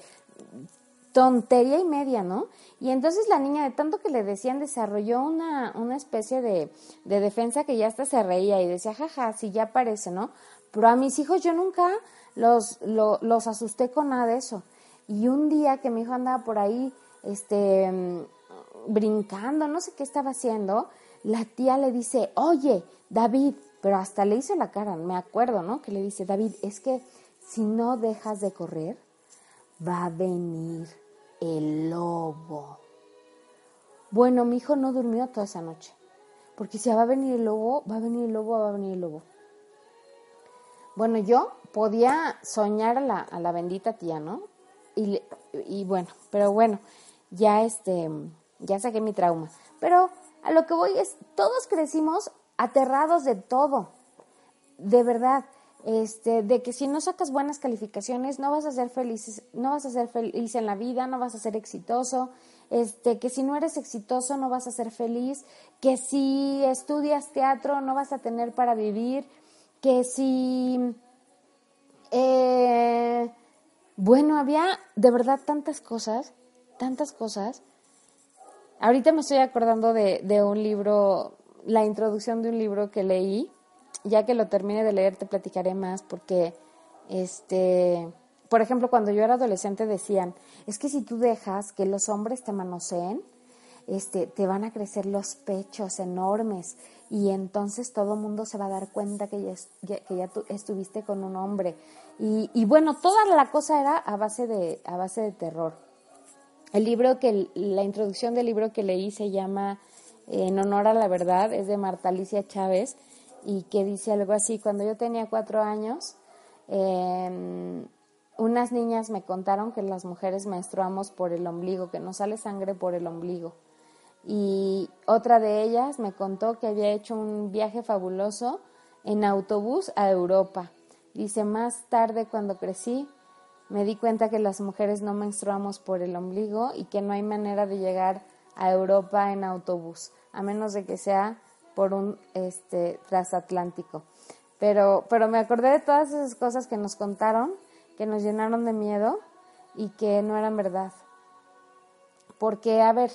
tontería y media, ¿no? Y entonces la niña, de tanto que le decían, desarrolló una, una especie de, de defensa que ya hasta se reía y decía, jaja, sí, ya parece, ¿no? Pero a mis hijos yo nunca los, los asusté con nada de eso. Y un día que mi hijo andaba por ahí, este, brincando, no sé qué estaba haciendo, la tía le dice, oye, David, pero hasta le hizo la cara, me acuerdo, ¿no? Que le dice, David, es que si no dejas de correr, va a venir el lobo. Bueno, mi hijo no durmió toda esa noche, porque si va a venir el lobo, va a venir el lobo, va a venir el lobo. Bueno, yo podía soñar a la, la bendita tía, ¿no? Y, y, bueno, pero bueno, ya este, ya saqué mi trauma. Pero a lo que voy es, todos crecimos aterrados de todo, de verdad, este, de que si no sacas buenas calificaciones no vas a ser feliz, no vas a ser feliz en la vida, no vas a ser exitoso, este, que si no eres exitoso no vas a ser feliz, que si estudias teatro no vas a tener para vivir, que si, eh, bueno, había de verdad tantas cosas, tantas cosas. Ahorita me estoy acordando de, de un libro, la introducción de un libro que leí, ya que lo termine de leer te platicaré más porque, este, por ejemplo, cuando yo era adolescente decían, es que si tú dejas que los hombres te manoseen, este, te van a crecer los pechos enormes y entonces todo el mundo se va a dar cuenta que ya, que ya tú estuviste con un hombre. Y, y, bueno, toda la cosa era a base de, a base de terror. El libro que, la introducción del libro que leí se llama En honor a la verdad, es de Marta Alicia Chávez y que dice algo así, cuando yo tenía cuatro años, em, unas niñas me contaron que las mujeres menstruamos por el ombligo, que nos sale sangre por el ombligo y otra de ellas me contó que había hecho un viaje fabuloso en autobús a Europa. Dice, más tarde cuando crecí me di cuenta que las mujeres no menstruamos por el ombligo y que no hay manera de llegar a Europa en autobús, a menos de que sea por un este, transatlántico. Pero, pero me acordé de todas esas cosas que nos contaron, que nos llenaron de miedo y que no eran verdad. Porque, a ver,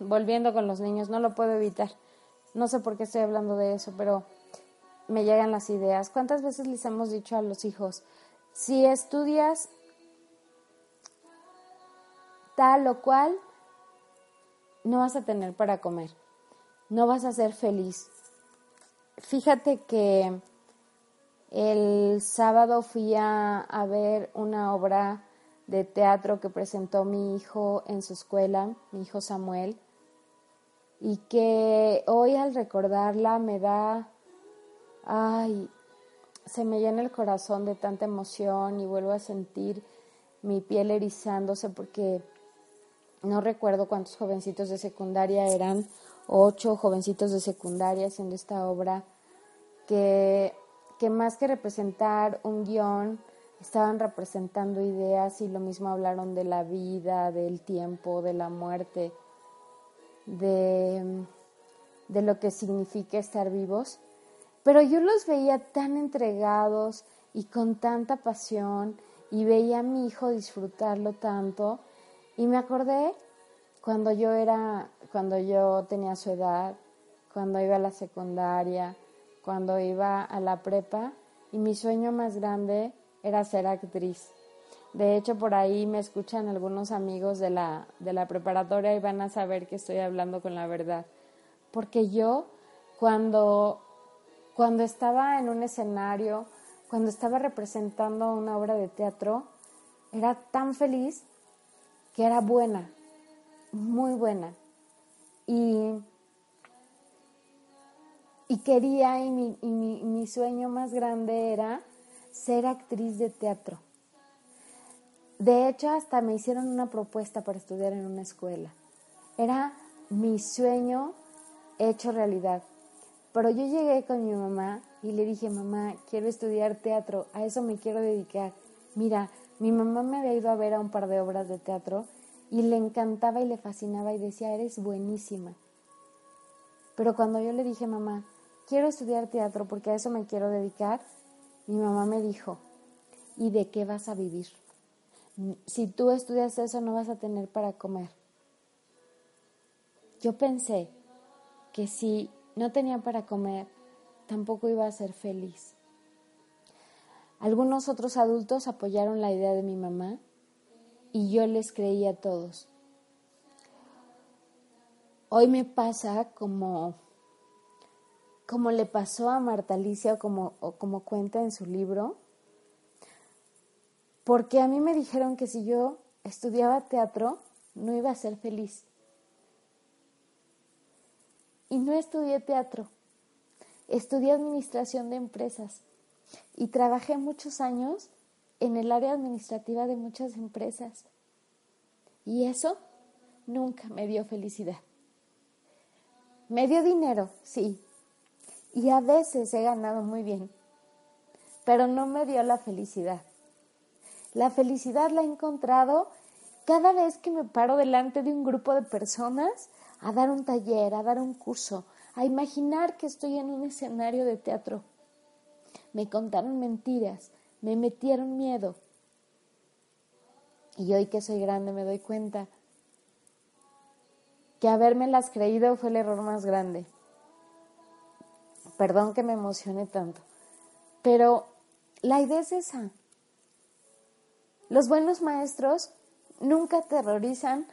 volviendo con los niños, no lo puedo evitar. No sé por qué estoy hablando de eso, pero me llegan las ideas. ¿Cuántas veces les hemos dicho a los hijos, si estudias tal o cual, no vas a tener para comer, no vas a ser feliz. Fíjate que el sábado fui a, ver una obra de teatro que presentó mi hijo en su escuela, mi hijo Samuel, y que hoy al recordarla me da, ay, se me llena el corazón de tanta emoción y vuelvo a sentir mi piel erizándose porque no recuerdo cuántos jovencitos de secundaria eran, ocho jovencitos de secundaria haciendo esta obra, que, que más que representar un guion, estaban representando ideas y lo mismo hablaron de la vida, del tiempo, de la muerte, de, de lo que significa estar vivos. Pero yo los veía tan entregados y con tanta pasión y veía a mi hijo disfrutarlo tanto y me acordé cuando yo era, cuando yo tenía su edad, cuando iba a la secundaria, cuando iba a la prepa y mi sueño más grande era ser actriz. De hecho, por ahí me escuchan algunos amigos de la, de la preparatoria y van a saber que estoy hablando con la verdad. Porque yo, cuando, cuando estaba en un escenario, cuando estaba representando una obra de teatro, era tan feliz que era buena, muy buena. Y, y quería, y mi, y mi, mi sueño más grande era ser actriz de teatro. De hecho, hasta me hicieron una propuesta para estudiar en una escuela. Era mi sueño hecho realidad. Pero yo llegué con mi mamá y le dije, mamá, quiero estudiar teatro, a eso me quiero dedicar. Mira, mi mamá me había ido a ver a un par de obras de teatro y le encantaba y le fascinaba y decía, eres buenísima. Pero cuando yo le dije, mamá, quiero estudiar teatro porque a eso me quiero dedicar, mi mamá me dijo, ¿y de qué vas a vivir? Si tú estudias eso no vas a tener para comer. Yo pensé que si no tenía para comer, tampoco iba a ser feliz. Algunos otros adultos apoyaron la idea de mi mamá y yo les creí a todos. Hoy me pasa como, como le pasó a Marta Alicia o como, o como cuenta en su libro, porque a mí me dijeron que si yo estudiaba teatro no iba a ser feliz. Y no estudié teatro, estudié administración de empresas y trabajé muchos años en el área administrativa de muchas empresas. Y eso nunca me dio felicidad. Me dio dinero, sí. Y a veces he ganado muy bien. Pero no me dio la felicidad. La felicidad la he encontrado cada vez que me paro delante de un grupo de personas a dar un taller, a dar un curso, a imaginar que estoy en un escenario de teatro. Me contaron mentiras, me metieron miedo. Y hoy que soy grande me doy cuenta que habérmelas creído fue el error más grande. Perdón que me emocione tanto, pero la idea es esa. Los buenos maestros nunca aterrorizan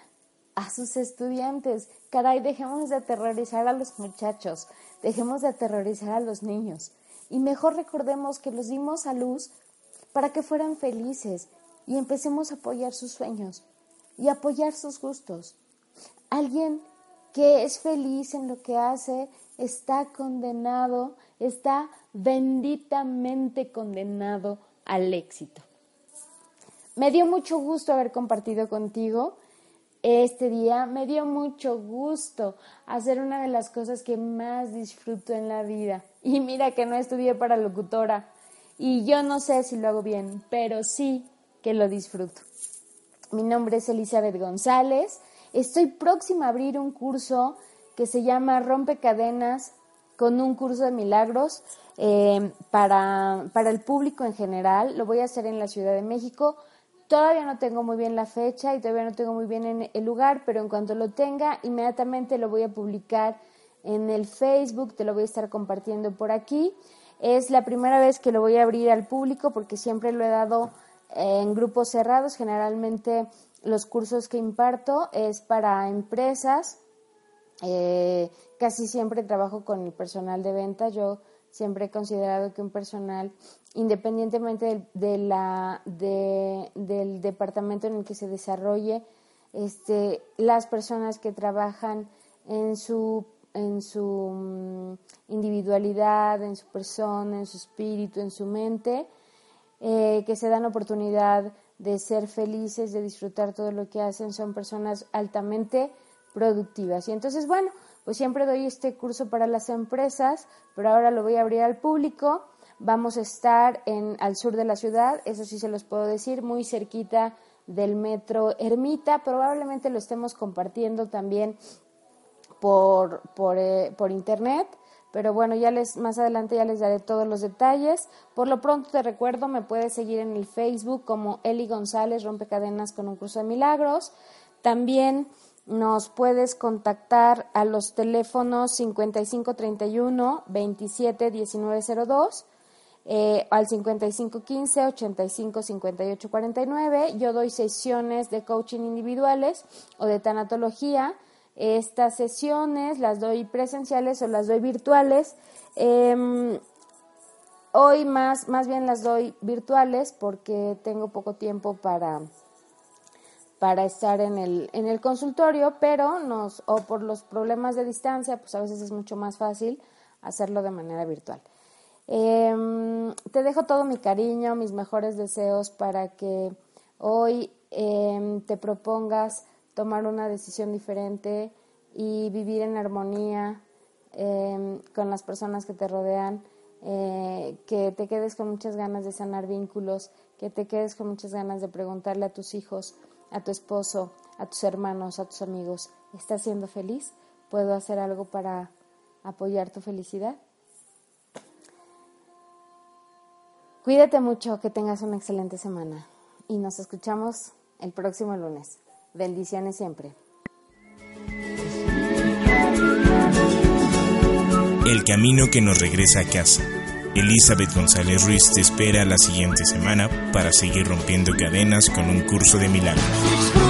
a sus estudiantes. Caray, dejemos de aterrorizar a los muchachos, dejemos de aterrorizar a los niños. Y mejor recordemos que los dimos a luz para que fueran felices y empecemos a apoyar sus sueños y apoyar sus gustos. Alguien que es feliz en lo que hace está condenado, está benditamente condenado al éxito. Me dio mucho gusto haber compartido contigo este día. Me dio mucho gusto hacer una de las cosas que más disfruto en la vida. Y mira que no estudié para locutora, y yo no sé si lo hago bien, pero sí que lo disfruto. Mi nombre es Elizabeth González. Estoy próxima a abrir un curso que se llama Rompe Cadenas con un curso de milagros eh, para, para el público en general. Lo voy a hacer en la Ciudad de México. Todavía no tengo muy bien la fecha y todavía no tengo muy bien el lugar, pero en cuanto lo tenga, inmediatamente lo voy a publicar en el Facebook, te lo voy a estar compartiendo por aquí. Es la primera vez que lo voy a abrir al público porque siempre lo he dado en grupos cerrados, generalmente los cursos que imparto es para empresas. Eh, casi siempre trabajo con el personal de venta. Yo siempre he considerado que un personal, independientemente de, la, del departamento en el que se desarrolle, este, las personas que trabajan en su, en su mm, individualidad, en su persona, en su espíritu, en su mente, eh, que se dan oportunidad de ser felices, de disfrutar todo lo que hacen, son personas altamente productivas. Y entonces, bueno, pues siempre doy este curso para las empresas, pero ahora lo voy a abrir al público. Vamos a estar en, al sur de la ciudad, eso sí se los puedo decir, muy cerquita del metro Ermita. Probablemente lo estemos compartiendo también por, por, eh, por internet. Pero bueno, ya les, más adelante ya les daré todos los detalles. Por lo pronto te recuerdo, me puedes seguir en el Facebook como Eli González, Rompecadenas con un curso de milagros. También nos puedes contactar a los teléfonos 5531 27 1902 eh, al 5515 85 58 49. Yo doy sesiones de coaching individuales o de tanatología estas sesiones las doy presenciales o las doy virtuales. Em, hoy más, más bien las doy virtuales porque tengo poco tiempo para, para estar en el, en el consultorio, pero nos, o por los problemas de distancia, pues a veces es mucho más fácil hacerlo de manera virtual. Em, te dejo todo mi cariño, mis mejores deseos para que hoy em, te propongas tomar una decisión diferente y vivir en armonía em, con las personas que te rodean, eh, que te quedes con muchas ganas de sanar vínculos, que te quedes con muchas ganas de preguntarle a tus hijos, a tu esposo, a tus hermanos, a tus amigos, ¿estás siendo feliz? ¿Puedo hacer algo para apoyar tu felicidad? Cuídate mucho, que tengas una excelente semana y nos escuchamos el próximo lunes. Bendiciones siempre. El camino que nos regresa a casa. Elizabeth González Ruiz te espera la siguiente semana para seguir rompiendo cadenas con un curso de milagros.